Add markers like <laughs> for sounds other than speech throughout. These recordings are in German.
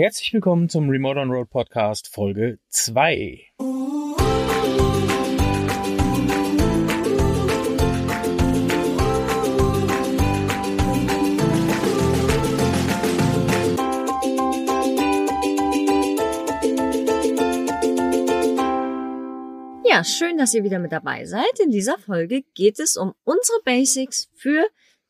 Herzlich willkommen zum Remote on Road Podcast Folge 2. Ja, schön, dass ihr wieder mit dabei seid. In dieser Folge geht es um unsere Basics für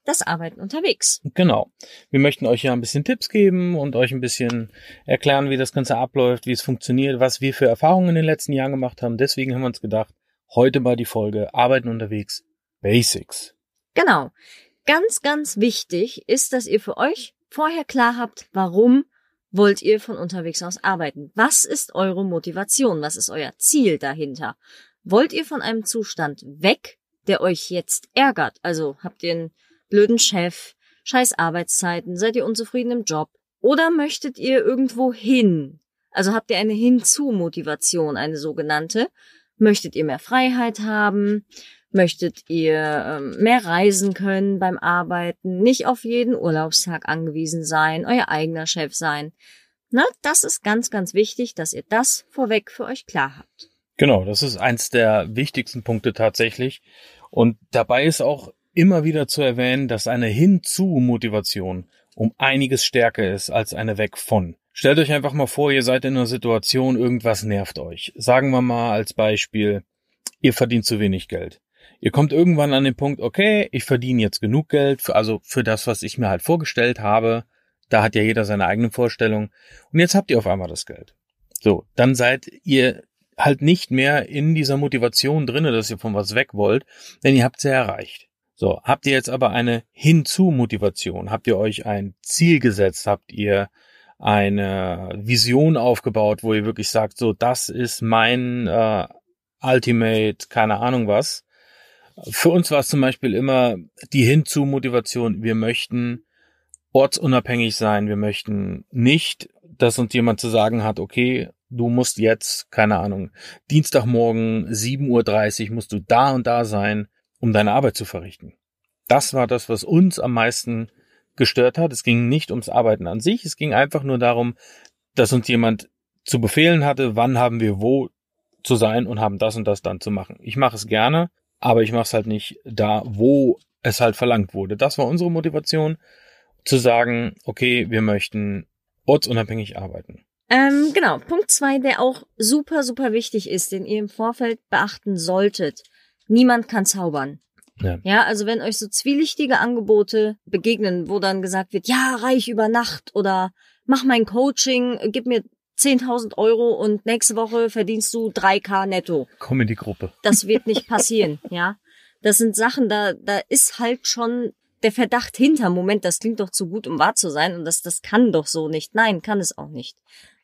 das Arbeiten unterwegs. Genau. Wir möchten euch ja ein bisschen Tipps geben und euch ein bisschen erklären, wie das Ganze abläuft, wie es funktioniert, was wir für Erfahrungen in den letzten Jahren gemacht haben. Deswegen haben wir uns gedacht, heute mal die Folge Arbeiten unterwegs Basics. Genau. Ganz, ganz wichtig ist, dass ihr für euch vorher klar habt, warum wollt ihr von unterwegs aus arbeiten? Was ist eure Motivation? Was ist euer Ziel dahinter? Wollt ihr von einem Zustand weg, der euch jetzt ärgert? Also habt ihr einen blöden Chef, scheiß Arbeitszeiten, seid ihr unzufrieden im Job? Oder möchtet ihr irgendwo hin? Also habt ihr eine Hinzu-Motivation, eine sogenannte? Möchtet ihr mehr Freiheit haben? Möchtet ihr ähm, mehr reisen können beim Arbeiten, nicht auf jeden Urlaubstag angewiesen sein, euer eigener Chef sein? Na, das ist ganz, ganz wichtig, dass ihr das vorweg für euch klar habt. Genau, das ist eins der wichtigsten Punkte tatsächlich. Und dabei ist auch immer wieder zu erwähnen, dass eine Hinzu-Motivation um einiges stärker ist als eine Weg von. Stellt euch einfach mal vor, ihr seid in einer Situation, irgendwas nervt euch. Sagen wir mal als Beispiel, ihr verdient zu wenig Geld. Ihr kommt irgendwann an den Punkt, okay, ich verdiene jetzt genug Geld, für, also für das, was ich mir halt vorgestellt habe. Da hat ja jeder seine eigene Vorstellung. Und jetzt habt ihr auf einmal das Geld. So, dann seid ihr halt nicht mehr in dieser Motivation drinne, dass ihr von was weg wollt, denn ihr habt sie erreicht. So, habt ihr jetzt aber eine Hinzu-Motivation? Habt ihr euch ein Ziel gesetzt? Habt ihr eine Vision aufgebaut, wo ihr wirklich sagt, so, das ist mein äh, Ultimate, keine Ahnung was. Für uns war es zum Beispiel immer die Hinzu-Motivation. Wir möchten ortsunabhängig sein. Wir möchten nicht, dass uns jemand zu sagen hat, okay, du musst jetzt, keine Ahnung, Dienstagmorgen 7.30 Uhr musst du da und da sein, um deine Arbeit zu verrichten. Das war das, was uns am meisten gestört hat. Es ging nicht ums Arbeiten an sich. Es ging einfach nur darum, dass uns jemand zu befehlen hatte, wann haben wir wo zu sein und haben das und das dann zu machen. Ich mache es gerne, aber ich mache es halt nicht da, wo es halt verlangt wurde. Das war unsere Motivation, zu sagen, okay, wir möchten ortsunabhängig arbeiten. Ähm, genau, Punkt zwei, der auch super, super wichtig ist, den ihr im Vorfeld beachten solltet. Niemand kann zaubern. Ja. ja, also wenn euch so zwielichtige Angebote begegnen, wo dann gesagt wird, ja, reich über Nacht oder mach mein Coaching, gib mir 10.000 Euro und nächste Woche verdienst du 3K netto. Komm in die Gruppe. Das wird nicht passieren, <laughs> ja. Das sind Sachen, da, da ist halt schon der Verdacht hinter. Moment, das klingt doch zu gut, um wahr zu sein und das, das kann doch so nicht. Nein, kann es auch nicht.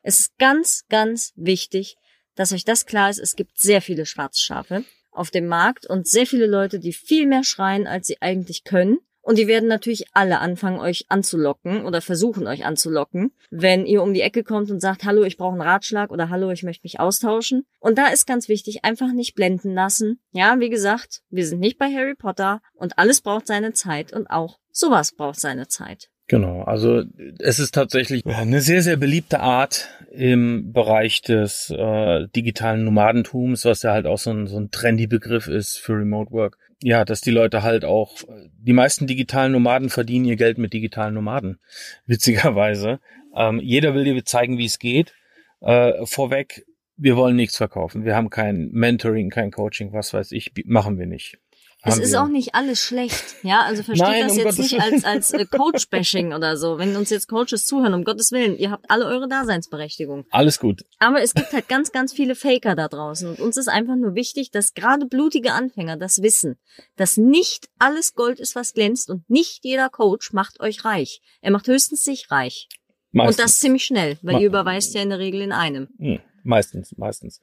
Es ist ganz, ganz wichtig, dass euch das klar ist. Es gibt sehr viele Schwarzschafe auf dem Markt und sehr viele Leute, die viel mehr schreien, als sie eigentlich können. Und die werden natürlich alle anfangen, euch anzulocken oder versuchen, euch anzulocken, wenn ihr um die Ecke kommt und sagt, hallo, ich brauche einen Ratschlag oder hallo, ich möchte mich austauschen. Und da ist ganz wichtig, einfach nicht blenden lassen. Ja, wie gesagt, wir sind nicht bei Harry Potter und alles braucht seine Zeit und auch sowas braucht seine Zeit. Genau, also es ist tatsächlich eine sehr, sehr beliebte Art im Bereich des äh, digitalen Nomadentums, was ja halt auch so ein, so ein trendy Begriff ist für Remote Work. Ja, dass die Leute halt auch, die meisten digitalen Nomaden verdienen ihr Geld mit digitalen Nomaden, <laughs> witzigerweise. Ähm, jeder will dir zeigen, wie es geht. Äh, vorweg, wir wollen nichts verkaufen. Wir haben kein Mentoring, kein Coaching, was weiß ich, machen wir nicht. Es ist auch nicht alles schlecht, ja. Also versteht Nein, das um jetzt Gottes nicht als als äh, Coach-Bashing oder so. Wenn uns jetzt Coaches zuhören, um Gottes Willen, ihr habt alle eure Daseinsberechtigung. Alles gut. Aber es gibt halt ganz, ganz viele Faker da draußen und uns ist einfach nur wichtig, dass gerade blutige Anfänger das wissen, dass nicht alles Gold ist, was glänzt und nicht jeder Coach macht euch reich. Er macht höchstens sich reich. Meistens. Und das ziemlich schnell, weil Ma ihr überweist ja in der Regel in einem. Hm, meistens, meistens.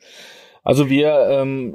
Also wir ähm,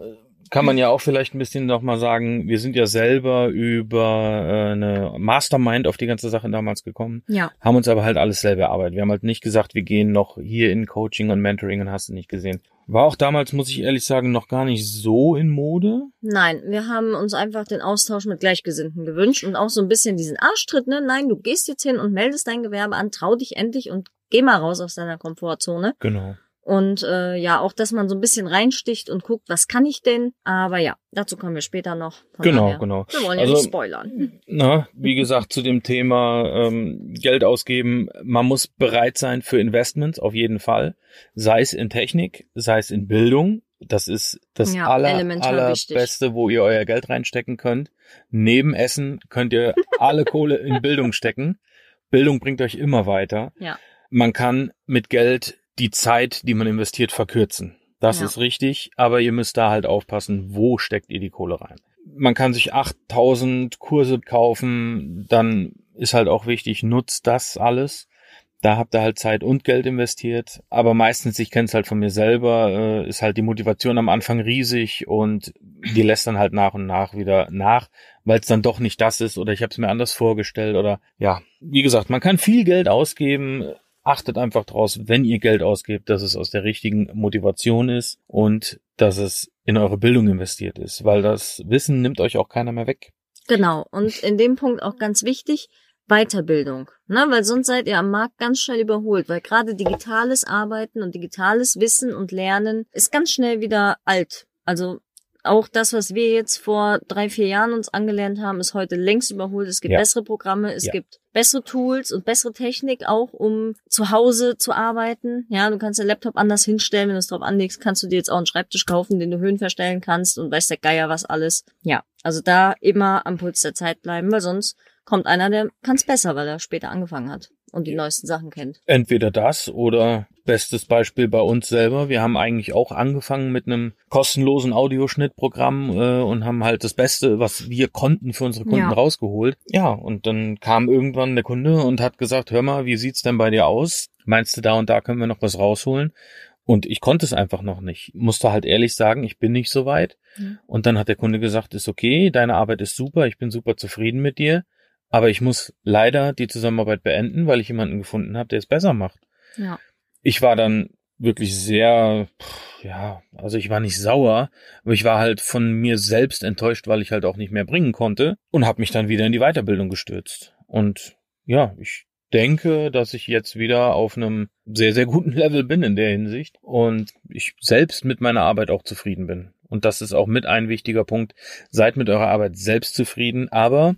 kann man ja auch vielleicht ein bisschen nochmal sagen, wir sind ja selber über äh, eine Mastermind auf die ganze Sache damals gekommen, ja. haben uns aber halt alles selber erarbeitet. Wir haben halt nicht gesagt, wir gehen noch hier in Coaching und Mentoring und hast du nicht gesehen. War auch damals, muss ich ehrlich sagen, noch gar nicht so in Mode. Nein, wir haben uns einfach den Austausch mit Gleichgesinnten gewünscht und auch so ein bisschen diesen Arschtritt, ne? Nein, du gehst jetzt hin und meldest dein Gewerbe an, trau dich endlich und Geh mal raus aus deiner Komfortzone. Genau. Und äh, ja, auch, dass man so ein bisschen reinsticht und guckt, was kann ich denn? Aber ja, dazu kommen wir später noch. Von Genau, daher, genau. Wir wollen ja Also- nicht spoilern. Na, wie gesagt, zu dem Thema ähm, Geld ausgeben, man muss bereit sein für Investments, auf jeden Fall. Sei es in Technik, sei es in Bildung. Das ist das Ja, aller, allerbeste, wo ihr euer Geld reinstecken könnt. Neben Essen könnt ihr alle Kohle in Bildung stecken. Bildung bringt euch immer weiter. Ja. Man kann mit Geld die Zeit, die man investiert, verkürzen. Das Ja. ist richtig, aber ihr müsst da halt aufpassen, wo steckt ihr die Kohle rein. Man kann sich 8000 Kurse kaufen, dann ist halt auch wichtig, nutzt das alles. Da habt ihr halt Zeit und Geld investiert, aber meistens, ich kenne es halt von mir selber, äh, ist halt die Motivation am Anfang riesig und die lässt dann halt nach und nach wieder nach, weil es dann doch nicht das ist oder ich habe es mir anders vorgestellt oder ja, wie gesagt, man kann viel Geld ausgeben, achtet einfach draus, wenn ihr Geld ausgebt, dass es aus der richtigen Motivation ist und dass es in eure Bildung investiert ist, weil das Wissen nimmt euch auch keiner mehr weg. Genau. Und in dem Punkt auch ganz wichtig, Weiterbildung. Ne? Weil sonst seid ihr am Markt ganz schnell überholt, weil gerade digitales Arbeiten und digitales Wissen und Lernen ist ganz schnell wieder alt. Also auch das, was wir jetzt vor drei, vier Jahren uns angelernt haben, ist heute längst überholt. Es gibt Ja. bessere Programme, es Ja. gibt bessere Tools und bessere Technik auch, um zu Hause zu arbeiten. Ja, du kannst den Laptop anders hinstellen, wenn du es drauf anlegst, kannst du dir jetzt auch einen Schreibtisch kaufen, den du Höhen verstellen kannst und weiß der Geier was alles. Ja, also da immer am Puls der Zeit bleiben, weil sonst kommt einer, der kann es besser, weil er später angefangen hat und die neuesten Sachen kennt. Entweder das oder bestes Beispiel bei uns selber. Wir haben eigentlich auch angefangen mit einem kostenlosen Audioschnittprogramm äh, und haben halt das Beste, was wir konnten für unsere Kunden Ja. rausgeholt. Ja, und dann kam irgendwann der Kunde und hat gesagt, hör mal, wie sieht's denn bei dir aus? Meinst du, da und da können wir noch was rausholen? Und ich konnte es einfach noch nicht. Musste halt ehrlich sagen, ich bin nicht so weit. Mhm. Und dann hat der Kunde gesagt, ist okay, deine Arbeit ist super, ich bin super zufrieden mit dir. Aber ich muss leider die Zusammenarbeit beenden, weil ich jemanden gefunden habe, der es besser macht. Ja. Ich war dann wirklich sehr, ja, also ich war nicht sauer, aber ich war halt von mir selbst enttäuscht, weil ich halt auch nicht mehr bringen konnte und habe mich dann wieder in die Weiterbildung gestürzt. Und ja, ich denke, dass ich jetzt wieder auf einem sehr, sehr guten <laughs> Level bin in der Hinsicht und ich selbst mit meiner Arbeit auch zufrieden bin. Und das ist auch mit ein wichtiger Punkt. Seid mit eurer Arbeit selbst zufrieden, aber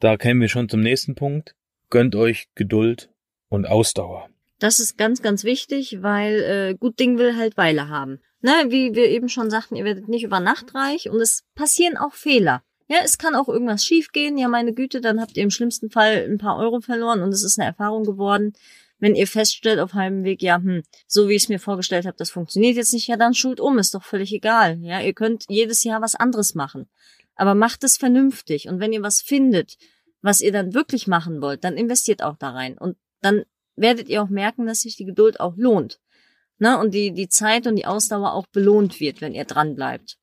da kämen wir schon zum nächsten Punkt. Gönnt euch Geduld und Ausdauer. Das ist ganz, ganz wichtig, weil äh, gut Ding will halt Weile haben. Ne, wie wir eben schon sagten, ihr werdet nicht über Nacht reich und es passieren auch Fehler. Ja, es kann auch irgendwas schiefgehen. Ja, meine Güte, dann habt ihr im schlimmsten Fall ein paar Euro verloren und es ist eine Erfahrung geworden. Wenn ihr feststellt auf halbem Weg, ja, hm, so wie ich es mir vorgestellt habe, das funktioniert jetzt nicht, ja, dann schult um, ist doch völlig egal. Ja, ihr könnt jedes Jahr was anderes machen. Aber macht es vernünftig. Und wenn ihr was findet, was ihr dann wirklich machen wollt, dann investiert auch da rein. Und dann werdet ihr auch merken, dass sich die Geduld auch lohnt. Ne? Und die, die Zeit und die Ausdauer auch belohnt wird, wenn ihr dran bleibt.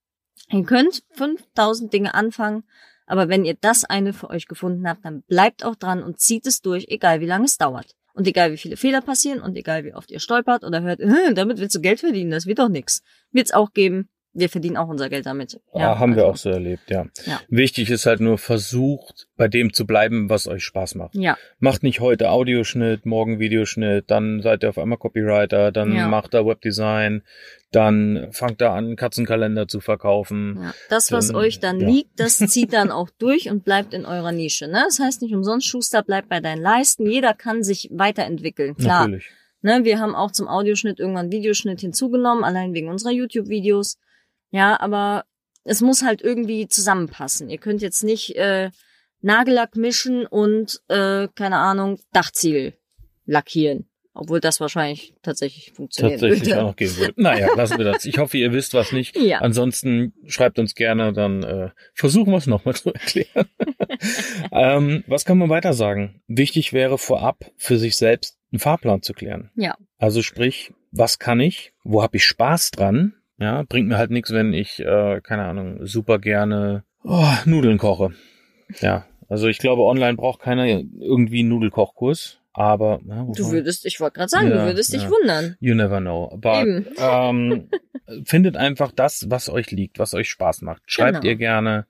Ihr könnt 5000 Dinge anfangen, aber wenn ihr das eine für euch gefunden habt, dann bleibt auch dran und zieht es durch, egal wie lange es dauert. Und egal wie viele Fehler passieren und egal wie oft ihr stolpert oder hört, <laughs> damit willst du Geld verdienen, das wird doch nix. Wird's auch geben. Wir verdienen auch unser Geld damit. Ja, haben wir also, auch so erlebt, ja. Ja. Wichtig ist halt nur, versucht bei dem zu bleiben, was euch Spaß macht. Ja, Macht nicht heute Audioschnitt, morgen Videoschnitt, dann seid ihr auf einmal Copywriter, dann Ja. macht ihr Webdesign, dann fangt ihr an, Katzenkalender zu verkaufen. Ja, das, was Dann, euch dann ja. liegt, das zieht dann auch durch und bleibt in eurer Nische. Ne? Das heißt nicht umsonst, Schuster bleibt bei deinen Leisten. Jeder kann sich weiterentwickeln. Klar, Natürlich. ne, wir haben auch zum Audioschnitt irgendwann Videoschnitt hinzugenommen, allein wegen unserer YouTube-Videos. Ja, aber es muss halt irgendwie zusammenpassen. Ihr könnt jetzt nicht äh, Nagellack mischen und, äh, keine Ahnung, Dachziegel lackieren. Obwohl das wahrscheinlich tatsächlich funktioniert Tatsächlich würde. auch noch gehen würde. Naja, <laughs> lassen wir das. Ich hoffe, ihr wisst was nicht. Ja. Ansonsten schreibt uns gerne, dann äh, versuchen wir es nochmal zu erklären. <laughs> ähm, was kann man weiter sagen? Wichtig wäre vorab für sich selbst einen Fahrplan zu klären. Ja. Also sprich, was kann ich? Wo habe ich Spaß dran? Ja, bringt mir halt nichts, wenn ich, äh, keine Ahnung, super gerne oh, Nudeln koche. Ja, also ich glaube, online braucht keiner irgendwie einen Nudelkochkurs. Aber ja, Du würdest, ich wollte gerade sagen, Ja, du würdest dich ja. wundern. You never know. Aber ähm, findet einfach das, was euch liegt, was euch Spaß macht. Schreibt Genau. ihr gerne.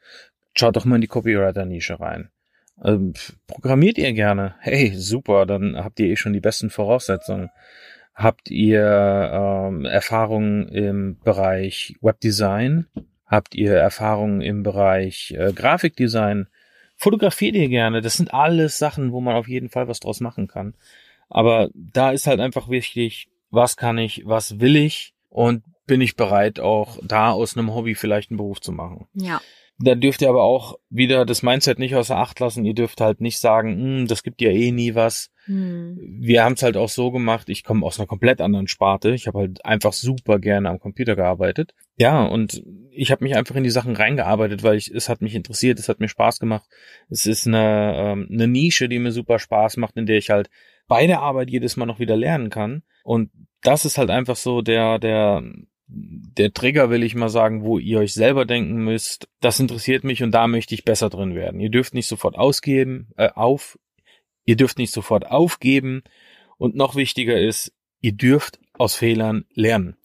Schaut doch mal in die Copywriter-Nische rein. Ähm, programmiert ihr gerne? Hey, super, dann habt ihr eh schon die besten Voraussetzungen. Habt ihr ähm, Erfahrungen im Bereich Webdesign? Habt ihr Erfahrungen im Bereich äh, Grafikdesign? Fotografiert ihr gerne? Das sind alles Sachen, wo man auf jeden Fall was draus machen kann. Aber da ist halt einfach wichtig, was kann ich, was will ich und bin ich bereit, auch da aus einem Hobby vielleicht einen Beruf zu machen. Ja. Da dürft ihr aber auch wieder das Mindset nicht außer Acht lassen. Ihr dürft halt nicht sagen, hm, das gibt ja eh nie was. Hm. Wir haben es halt auch so gemacht, ich komme aus einer komplett anderen Sparte. Ich habe halt einfach super gerne am Computer gearbeitet. Ja, und ich habe mich einfach in die Sachen reingearbeitet, weil ich, es hat mich interessiert, es hat mir Spaß gemacht. Es ist eine, ähm, eine Nische, die mir super Spaß macht, in der ich halt bei der Arbeit jedes Mal noch wieder lernen kann. Und das ist halt einfach so der, der, der Trigger, will ich mal sagen, wo ihr euch selber denken müsst, das interessiert mich und da möchte ich besser drin werden. Ihr dürft nicht sofort ausgeben, äh, auf, ihr dürft nicht sofort aufgeben und noch wichtiger ist, ihr dürft aus Fehlern lernen.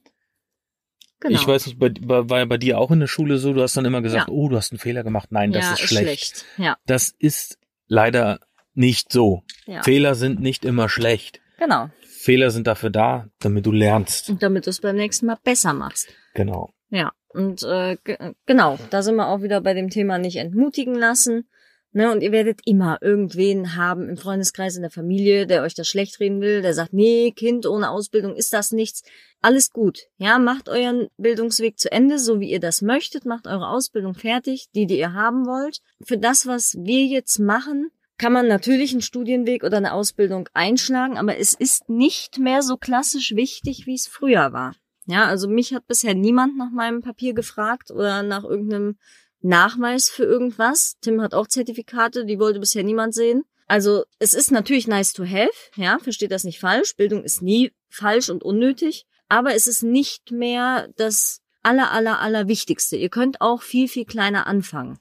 Genau. Ich weiß nicht, bei, bei, war bei dir auch in der Schule so, du hast dann immer gesagt, Ja. oh, du hast einen Fehler gemacht. Nein, das ja, ist schlecht. Ja, Das ist leider nicht so. Fehler sind nicht immer schlecht. Genau. Fehler sind dafür da, damit du lernst. Und damit du es beim nächsten Mal besser machst. Genau. Ja, und äh, ge- genau, da sind wir auch wieder bei dem Thema nicht entmutigen lassen. Ne, und ihr werdet immer irgendwen haben im Freundeskreis, in der Familie, der euch das schlecht reden will, der sagt, nee, Kind ohne Ausbildung ist das nichts. Alles gut. Ja, macht euren Bildungsweg zu Ende, so wie ihr das möchtet, macht eure Ausbildung fertig, die, die ihr haben wollt. Für das, was wir jetzt machen, kann man natürlich einen Studienweg oder eine Ausbildung einschlagen, aber es ist nicht mehr so klassisch wichtig, wie es früher war. Ja, also mich hat bisher niemand nach meinem Papier gefragt oder nach irgendeinem Nachweis für irgendwas. Tim hat auch Zertifikate, die wollte bisher niemand sehen. Also es ist natürlich nice to have, ja, versteht das nicht falsch. Bildung ist nie falsch und unnötig, aber es ist nicht mehr das aller, aller, aller Wichtigste. Ihr könnt auch viel, viel kleiner anfangen.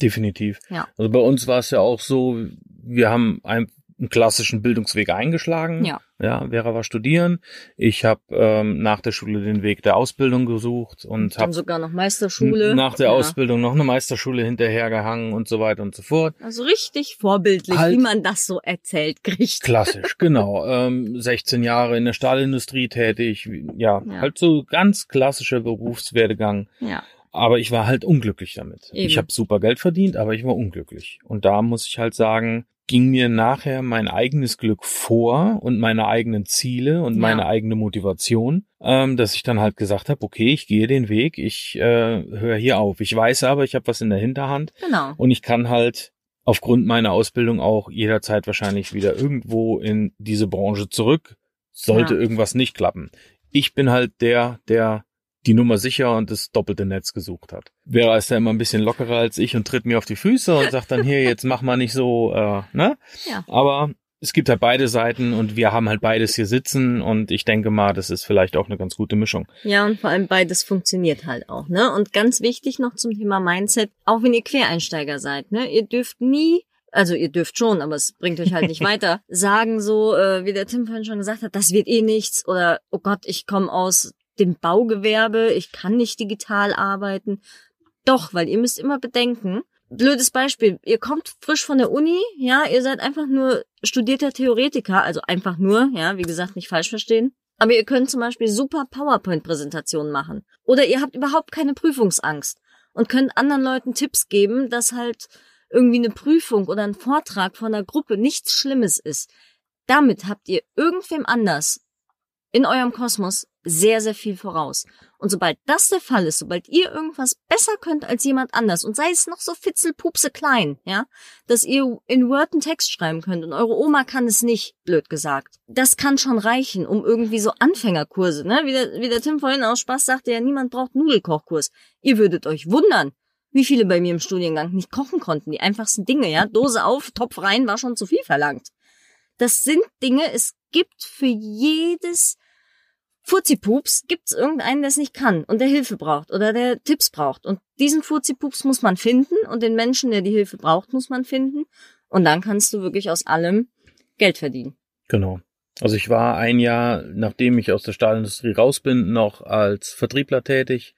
Definitiv. Ja. Also bei uns war es ja auch so, wir haben einen, einen klassischen Bildungsweg eingeschlagen. Ja. Ja, Vera war studieren. Ich habe ähm, nach der Schule den Weg der Ausbildung gesucht und habe sogar noch Meisterschule. nach der ja. Ausbildung noch eine Meisterschule hinterhergehangen und so weiter und so fort. Also richtig vorbildlich, Halt. wie man das so erzählt kriegt. Klassisch, <laughs> genau. Ähm, 16 Jahre in der Stahlindustrie tätig. Ja, Ja. halt so ganz klassischer Berufswerdegang. Ja. Aber ich war halt unglücklich damit. Eben. Ich habe super Geld verdient, aber ich war unglücklich. Und da muss ich halt sagen, ging mir nachher mein eigenes Glück vor und meine eigenen Ziele und Ja. meine eigene Motivation, ähm, dass ich dann halt gesagt habe, okay, ich gehe den Weg, ich äh, höre hier auf. Ich weiß aber, ich habe was in der Hinterhand Genau. und ich kann halt aufgrund meiner Ausbildung auch jederzeit wahrscheinlich wieder irgendwo in diese Branche zurück, sollte Ja. irgendwas nicht klappen. Ich bin halt der, der die Nummer sicher und das doppelte Netz gesucht hat. Vera ist ja immer ein bisschen lockerer als ich und tritt mir auf die Füße und sagt dann hier, jetzt mach mal nicht so, äh, ne? Ja. Aber es gibt halt beide Seiten und wir haben halt beides hier sitzen und ich denke mal, das ist vielleicht auch eine ganz gute Mischung. Ja, und vor allem beides funktioniert halt auch, ne? Und ganz wichtig noch zum Thema Mindset, auch wenn ihr Quereinsteiger seid, ne? Ihr dürft nie, also ihr dürft schon, aber es bringt euch halt nicht <laughs> weiter, sagen so, äh, wie der Tim vorhin schon gesagt hat, das wird eh nichts oder oh Gott, ich komme aus dem Baugewerbe, ich kann nicht digital arbeiten. Doch, weil ihr müsst immer bedenken, blödes Beispiel, ihr kommt frisch von der Uni, ja, ihr seid einfach nur studierter Theoretiker, also einfach nur, ja, wie gesagt, nicht falsch verstehen. Aber ihr könnt zum Beispiel super PowerPoint-Präsentationen machen. Oder ihr habt überhaupt keine Prüfungsangst und könnt anderen Leuten Tipps geben, dass halt irgendwie eine Prüfung oder ein Vortrag von einer Gruppe nichts Schlimmes ist. Damit habt ihr irgendwem anders in eurem Kosmos sehr, sehr viel voraus. Und sobald das der Fall ist, sobald ihr irgendwas besser könnt als jemand anders und sei es noch so fitzelpupse klein, ja, dass ihr in Word einen Text schreiben könnt und eure Oma kann es nicht, blöd gesagt. Das kann schon reichen, um irgendwie so Anfängerkurse, ne, wie der, wie der Tim vorhin aus Spaß sagte, ja, niemand braucht Nudelkochkurs. Ihr würdet euch wundern, wie viele bei mir im Studiengang nicht kochen konnten. Die einfachsten Dinge, ja, Dose auf, Topf rein, war schon zu viel verlangt. Das sind Dinge, es gibt für jedes Furzipups gibt's irgendeinen, der es nicht kann und der Hilfe braucht oder der Tipps braucht. Und diesen Furzipups muss man finden und den Menschen, der die Hilfe braucht, muss man finden. Und dann kannst du wirklich aus allem Geld verdienen. Genau. Also ich war ein Jahr, nachdem ich aus der Stahlindustrie raus bin, noch als Vertriebler tätig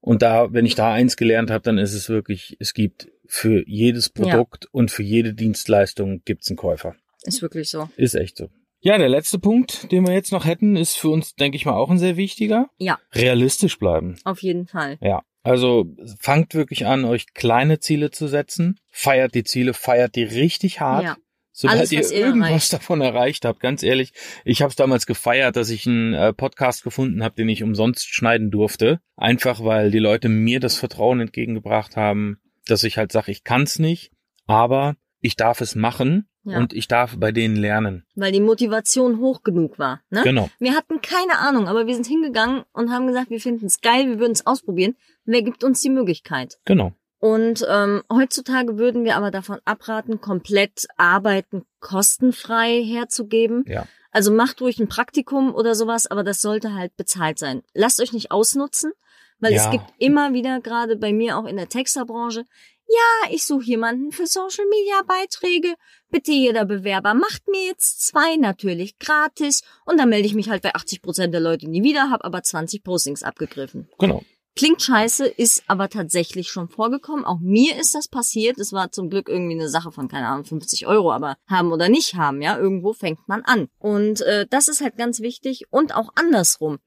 Und da, wenn ich da eins gelernt habe, dann ist es wirklich, es gibt für jedes Produkt ja. und für jede Dienstleistung gibt's einen Käufer. Ist wirklich so. Ist echt so. Ja, der letzte Punkt, den wir jetzt noch hätten, ist für uns, denke ich mal, auch ein sehr wichtiger. Ja. Realistisch bleiben. Auf jeden Fall. Ja. Also fangt wirklich an, euch kleine Ziele zu setzen. Feiert die Ziele, feiert die richtig hart. Ja. Sobald Alles, ihr irgendwas erreicht. davon erreicht habt, ganz ehrlich, ich habe es damals gefeiert, dass ich einen äh, Podcast gefunden habe, den ich umsonst schneiden durfte. Einfach weil die Leute mir das Vertrauen entgegengebracht haben, dass ich halt sage, ich kann's nicht, aber ich darf es machen ja. und ich darf bei denen lernen. Weil die Motivation hoch genug war. Ne? Genau. Wir hatten keine Ahnung, aber wir sind hingegangen und haben gesagt, wir finden es geil, wir würden es ausprobieren. Wer gibt uns die Möglichkeit? Genau. Und ähm, heutzutage würden wir aber davon abraten, komplett Arbeiten kostenfrei herzugeben. Ja. Also macht ruhig ein Praktikum oder sowas, aber das sollte halt bezahlt sein. Lasst euch nicht ausnutzen, weil ja. es gibt immer wieder, gerade bei mir auch in der Texterbranche, ja, ich suche jemanden für Social Media Beiträge. Bitte jeder Bewerber macht mir jetzt zwei natürlich gratis und dann melde ich mich halt bei 80 Prozent der Leute nie wieder, habe aber 20 Postings abgegriffen. Genau. Klingt scheiße, ist aber tatsächlich schon vorgekommen. Auch mir ist das passiert. Es war zum Glück irgendwie eine Sache von, keine Ahnung, 50 Euro, aber haben oder nicht haben, ja, irgendwo fängt man an. Und äh, das ist halt ganz wichtig und auch andersrum.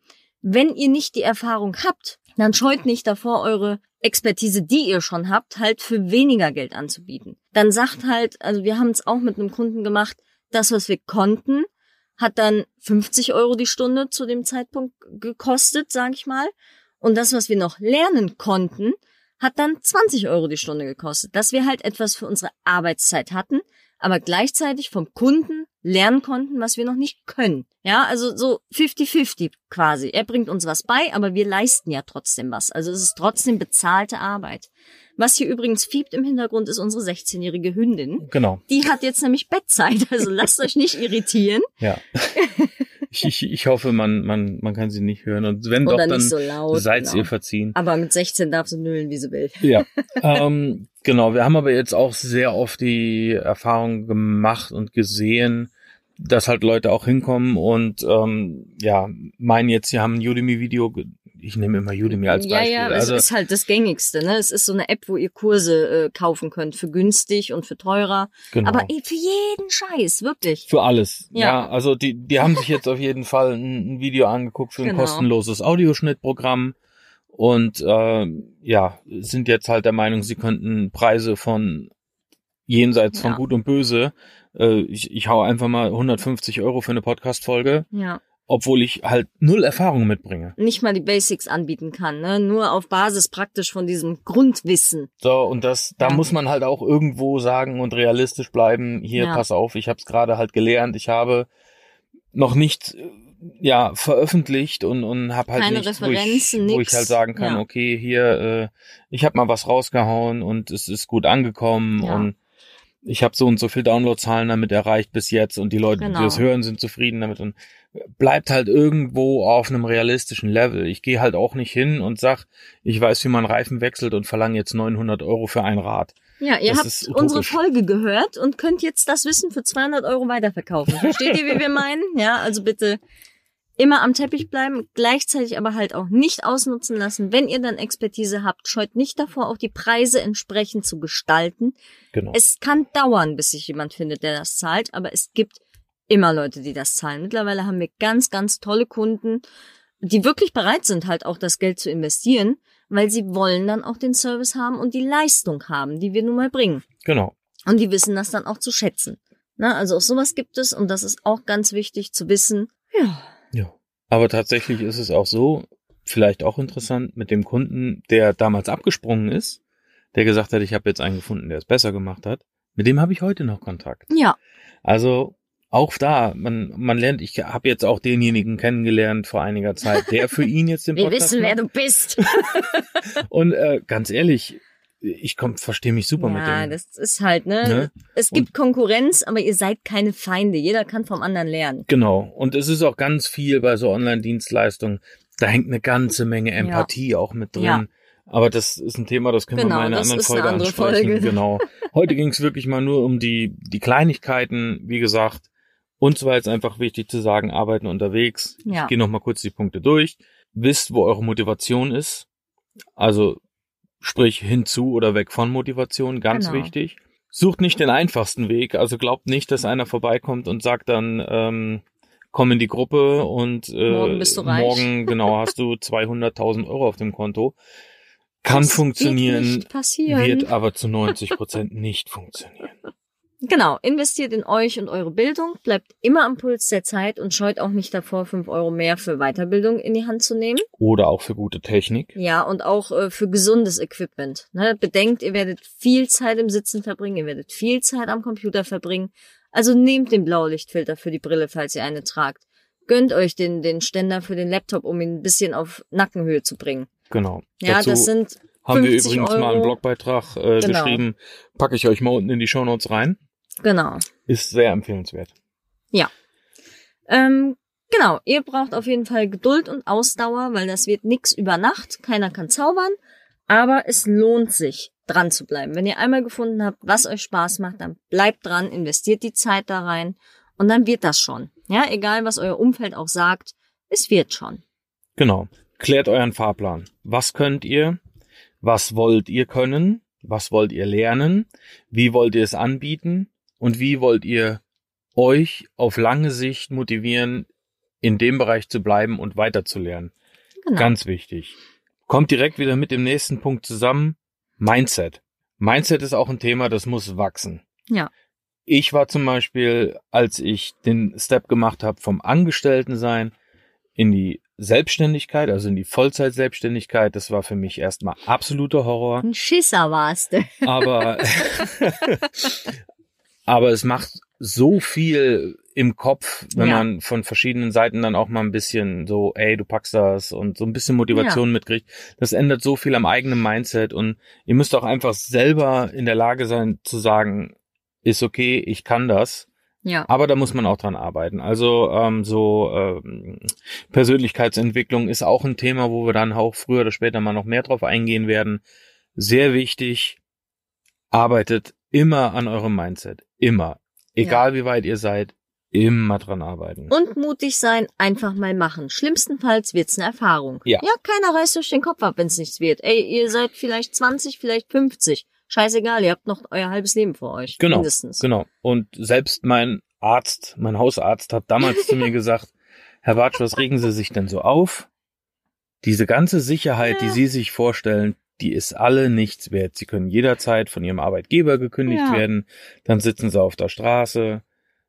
Wenn ihr nicht die Erfahrung habt, dann scheut nicht davor, eure Expertise, die ihr schon habt, halt für weniger Geld anzubieten. Dann sagt halt, also wir haben es auch mit einem Kunden gemacht, das, was wir konnten, hat dann 50 Euro die Stunde zu dem Zeitpunkt gekostet, sag ich mal. Und das, was wir noch lernen konnten, hat dann 20 Euro die Stunde gekostet. Dass wir halt etwas für unsere Arbeitszeit hatten, aber gleichzeitig vom Kunden lernen konnten, was wir noch nicht können. Ja, also so 50-50 quasi. Er bringt uns was bei, aber wir leisten ja trotzdem was. Also es ist trotzdem bezahlte Arbeit. Was hier übrigens fiebt im Hintergrund, ist unsere 16-jährige Hündin. Genau. Die hat jetzt nämlich Bettzeit, also lasst euch nicht irritieren. Ja. <laughs> Ich, ich, ich hoffe, man, man, man kann sie nicht hören. Und wenn Oder doch, dann so laut, seid genau. ihr verziehen. Aber mit 16 darf sie nüllen, wie sie will. Ja. <laughs> ähm, genau, wir haben aber jetzt auch sehr oft die Erfahrung gemacht und gesehen, dass halt Leute auch hinkommen und ähm, ja, meinen jetzt, sie haben ein Udemy-Video ich nehme immer Udemy als Beispiel. Ja, ja, also, es ist halt das gängigste. Ne? Es ist so eine App, wo ihr Kurse äh, kaufen könnt für günstig und für teurer. Genau. Aber ey, für jeden Scheiß, wirklich. Für alles. Ja, ja also die, die haben sich jetzt auf jeden Fall ein, ein Video angeguckt für ein genau. kostenloses Audioschnittprogramm und äh, ja, sind jetzt halt der Meinung, sie könnten Preise von jenseits von ja. Gut und Böse. Äh, ich, ich hau einfach mal 150 Euro für eine Podcast-Folge. Ja obwohl ich halt null Erfahrung mitbringe. Nicht mal die Basics anbieten kann, ne? Nur auf Basis praktisch von diesem Grundwissen. So, und das, da ja. muss man halt auch irgendwo sagen und realistisch bleiben, hier, ja. pass auf, ich habe es gerade halt gelernt, ich habe noch nicht ja veröffentlicht und und habe halt Keine nichts, Referenzen, wo ich, wo ich halt sagen kann, ja. okay, hier äh, ich habe mal was rausgehauen und es ist gut angekommen und ich habe so und so viel Downloadzahlen damit erreicht bis jetzt und die Leute, genau. die das hören, sind zufrieden damit und bleibt halt irgendwo auf einem realistischen Level. Ich gehe halt auch nicht hin und sag, ich weiß, wie man Reifen wechselt und verlange jetzt 900 Euro für ein Rad. Ja, ihr das habt unsere Folge gehört und könnt jetzt das Wissen für 200 Euro weiterverkaufen. Versteht ihr, wie wir meinen? Ja, also bitte immer am Teppich bleiben, gleichzeitig aber halt auch nicht ausnutzen lassen. Wenn ihr dann Expertise habt, scheut nicht davor, auch die Preise entsprechend zu gestalten. Genau. Es kann dauern, bis sich jemand findet, der das zahlt, aber es gibt immer Leute, die das zahlen. Mittlerweile haben wir ganz, ganz tolle Kunden, die wirklich bereit sind, halt auch das Geld zu investieren, weil sie wollen dann auch den Service haben und die Leistung haben, die wir nun mal bringen. Genau. Und die wissen das dann auch zu schätzen. Na, also auch sowas gibt es und das ist auch ganz wichtig zu wissen. Ja. Ja. Aber tatsächlich ist es auch so, vielleicht auch interessant, mit dem Kunden, der damals abgesprungen ist, der gesagt hat, ich habe jetzt einen gefunden, der es besser gemacht hat, mit dem habe ich heute noch Kontakt. Ja. Also auch da, man, man lernt, ich habe jetzt auch denjenigen kennengelernt vor einiger Zeit, der für ihn jetzt den Podcast Wir wissen, macht. wer du bist. <laughs> Und äh, ganz ehrlich, ich verstehe mich super ja, mit dem. Ja, das ist halt, ne? ne? Es gibt und, Konkurrenz, aber ihr seid keine Feinde. Jeder kann vom anderen lernen. Genau. Und es ist auch ganz viel bei so Online-Dienstleistungen. Da hängt eine ganze Menge Empathie ja. auch mit drin. Ja. Aber das ist ein Thema, das können genau, wir mal in einer anderen Folge eine ansprechen. Folge. Genau. Heute ging es wirklich mal nur um die, die Kleinigkeiten, wie gesagt. Uns war jetzt einfach wichtig zu sagen, arbeiten unterwegs. Ja. Ich gehe noch mal kurz die Punkte durch. Wisst, wo eure Motivation ist. Also sprich hinzu oder weg von Motivation, ganz Genau. wichtig. Sucht nicht den einfachsten Weg, also glaubt nicht, dass einer vorbeikommt und sagt dann, ähm, komm in die Gruppe und äh, Morgen bist du reich. morgen genau hast du <laughs> 200.000 Euro auf dem Konto. Kann Das funktionieren, wird aber zu 90 Prozent nicht funktionieren. Genau, investiert in euch und eure Bildung, bleibt immer am Puls der Zeit und scheut auch nicht davor, fünf Euro mehr für Weiterbildung in die Hand zu nehmen. Oder auch für gute Technik. Ja, und auch äh, für gesundes Equipment. Ne? Bedenkt, ihr werdet viel Zeit im Sitzen verbringen, ihr werdet viel Zeit am Computer verbringen. Also nehmt den Blaulichtfilter für die Brille, falls ihr eine tragt. Gönnt euch den, den Ständer für den Laptop, um ihn ein bisschen auf Nackenhöhe zu bringen. Genau. Ja, Dazu das sind haben wir 50 übrigens mal einen Euro. Blogbeitrag äh, Genau. geschrieben. Packe ich euch mal unten in die Shownotes rein. Genau. Ist sehr empfehlenswert. Ähm, genau, ihr braucht auf jeden Fall Geduld und Ausdauer, weil das wird nix über Nacht. Keiner kann zaubern. Aber es lohnt sich, dran zu bleiben. Wenn ihr einmal gefunden habt, was euch Spaß macht, dann bleibt dran, investiert die Zeit da rein und dann wird das schon. Ja, egal was euer Umfeld auch sagt, es wird schon. Genau. Klärt euren Fahrplan. Was könnt ihr? Was wollt ihr können? Was wollt ihr lernen? Wie wollt ihr es anbieten? Und wie wollt ihr euch auf lange Sicht motivieren, in dem Bereich zu bleiben und weiterzulernen? Genau. Ganz wichtig. Kommt direkt wieder mit dem nächsten Punkt zusammen. Mindset. Mindset ist auch ein Thema, das muss wachsen. Ja. Ich war zum Beispiel, als ich den Step gemacht habe vom Angestelltensein in die Selbstständigkeit, also in die Vollzeitselbstständigkeit, das war für mich erstmal absoluter Horror. Ein Schisser warst du. Aber, <laughs> <laughs> aber es macht so viel im Kopf, wenn Ja. man von verschiedenen Seiten dann auch mal ein bisschen so, ey, du packst das und so ein bisschen Motivation mitkriegt. Das ändert so viel am eigenen Mindset und ihr müsst auch einfach selber in der Lage sein zu sagen, ist okay, ich kann das. Ja. Aber da muss man auch dran arbeiten. Also ähm, so ähm, Persönlichkeitsentwicklung ist auch ein Thema, wo wir dann auch früher oder später mal noch mehr drauf eingehen werden. Sehr wichtig, arbeitet immer an eurem Mindset. Immer. Egal wie weit ihr seid, immer dran arbeiten. Und mutig sein, einfach mal machen. Schlimmstenfalls wird's eine Erfahrung. Ja. Ja, keiner reißt euch den Kopf ab, wenn's nichts wird. Ey, ihr seid vielleicht 20, vielleicht 50. Scheißegal, ihr habt noch euer halbes Leben vor euch. Genau, Mindestens. Genau. Und selbst mein Arzt, mein Hausarzt hat damals zu mir <laughs> gesagt, Herr Watsch, was regen Sie sich denn so auf? Diese ganze Sicherheit, die Ja. Sie sich vorstellen, die ist alle nichts wert. Sie können jederzeit von Ihrem Arbeitgeber gekündigt Ja. werden, dann sitzen Sie auf der Straße.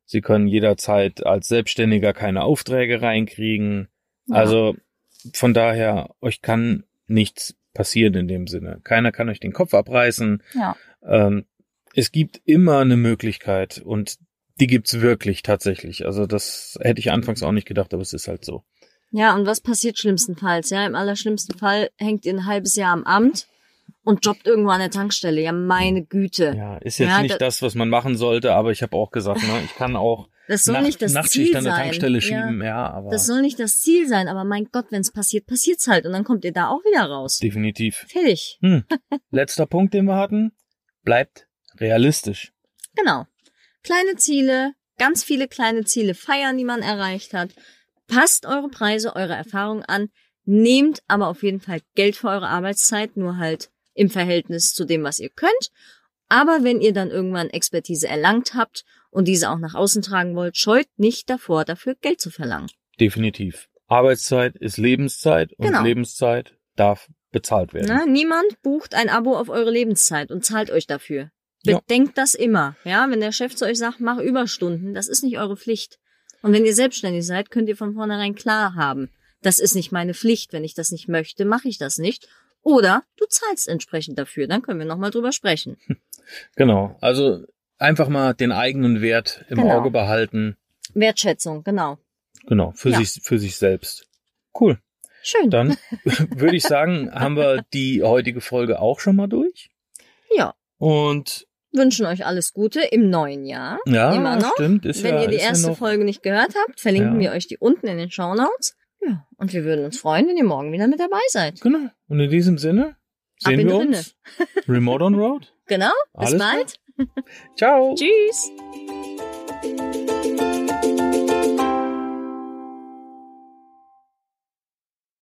Sie können jederzeit als Selbstständiger keine Aufträge reinkriegen. Ja. Also von daher, euch kann nichts passieren in dem Sinne. Keiner kann euch den Kopf abreißen. Ja. Ähm, es gibt immer eine Möglichkeit und die gibt's wirklich tatsächlich. Also das hätte ich anfangs auch nicht gedacht, aber es ist halt so. Ja, und was passiert schlimmstenfalls? Ja, im allerschlimmsten Fall hängt ihr ein halbes Jahr am Amt und jobbt irgendwo an der Tankstelle. Ja, meine Güte. Ja, ist jetzt Ja, nicht da- das, was man machen sollte, aber ich habe auch gesagt, ne, ich kann auch Das soll Nacht, nicht das Nachtschicht Ziel an der sein. Tankstelle ja. schieben, ja, aber Das soll nicht das Ziel sein, aber mein Gott, wenn es passiert, passiert's halt und dann kommt ihr da auch wieder raus. definitiv. Fertig. Hm. Letzter Punkt, den wir hatten, bleibt realistisch. Genau. Kleine Ziele, ganz viele kleine Ziele feiern, die man erreicht hat. Passt eure Preise, eure Erfahrungen an. Nehmt aber auf jeden Fall Geld für eure Arbeitszeit, nur halt im Verhältnis zu dem, was ihr könnt. Aber wenn ihr dann irgendwann Expertise erlangt habt und diese auch nach außen tragen wollt, scheut nicht davor, dafür Geld zu verlangen. Definitiv. Arbeitszeit ist Lebenszeit und Genau. Lebenszeit darf bezahlt werden. Na, niemand bucht ein Abo auf eure Lebenszeit und zahlt euch dafür. Ja. Bedenkt das immer. Ja, wenn der Chef zu euch sagt, mach Überstunden, das ist nicht eure Pflicht. Und wenn ihr selbstständig seid, könnt ihr von vornherein klar haben, das ist nicht meine Pflicht. Wenn ich das nicht möchte, mache ich das nicht. Oder du zahlst entsprechend dafür. Dann können wir nochmal drüber sprechen. <laughs> Genau. Also einfach mal den eigenen Wert im Genau. Auge behalten. Wertschätzung, genau. Genau. Für Ja. sich, für sich selbst. Cool. Schön. Dann <laughs> <laughs> würde ich sagen, haben wir die heutige Folge auch schon mal durch. Ja. Und Wünschen euch alles Gute im neuen Jahr. ja, Immer noch. stimmt. Ist Wenn ja, ihr die ja erste noch, Folge nicht gehört habt, verlinken Ja. wir euch die unten in den Show Notes. Ja. Und wir würden uns freuen, wenn ihr morgen wieder mit dabei seid. Genau. Und in diesem Sinne Ab sehen wir die Rinne. uns. Remote on Road. <laughs> Genau. Bis Alles bald. Ciao. <laughs> Tschüss.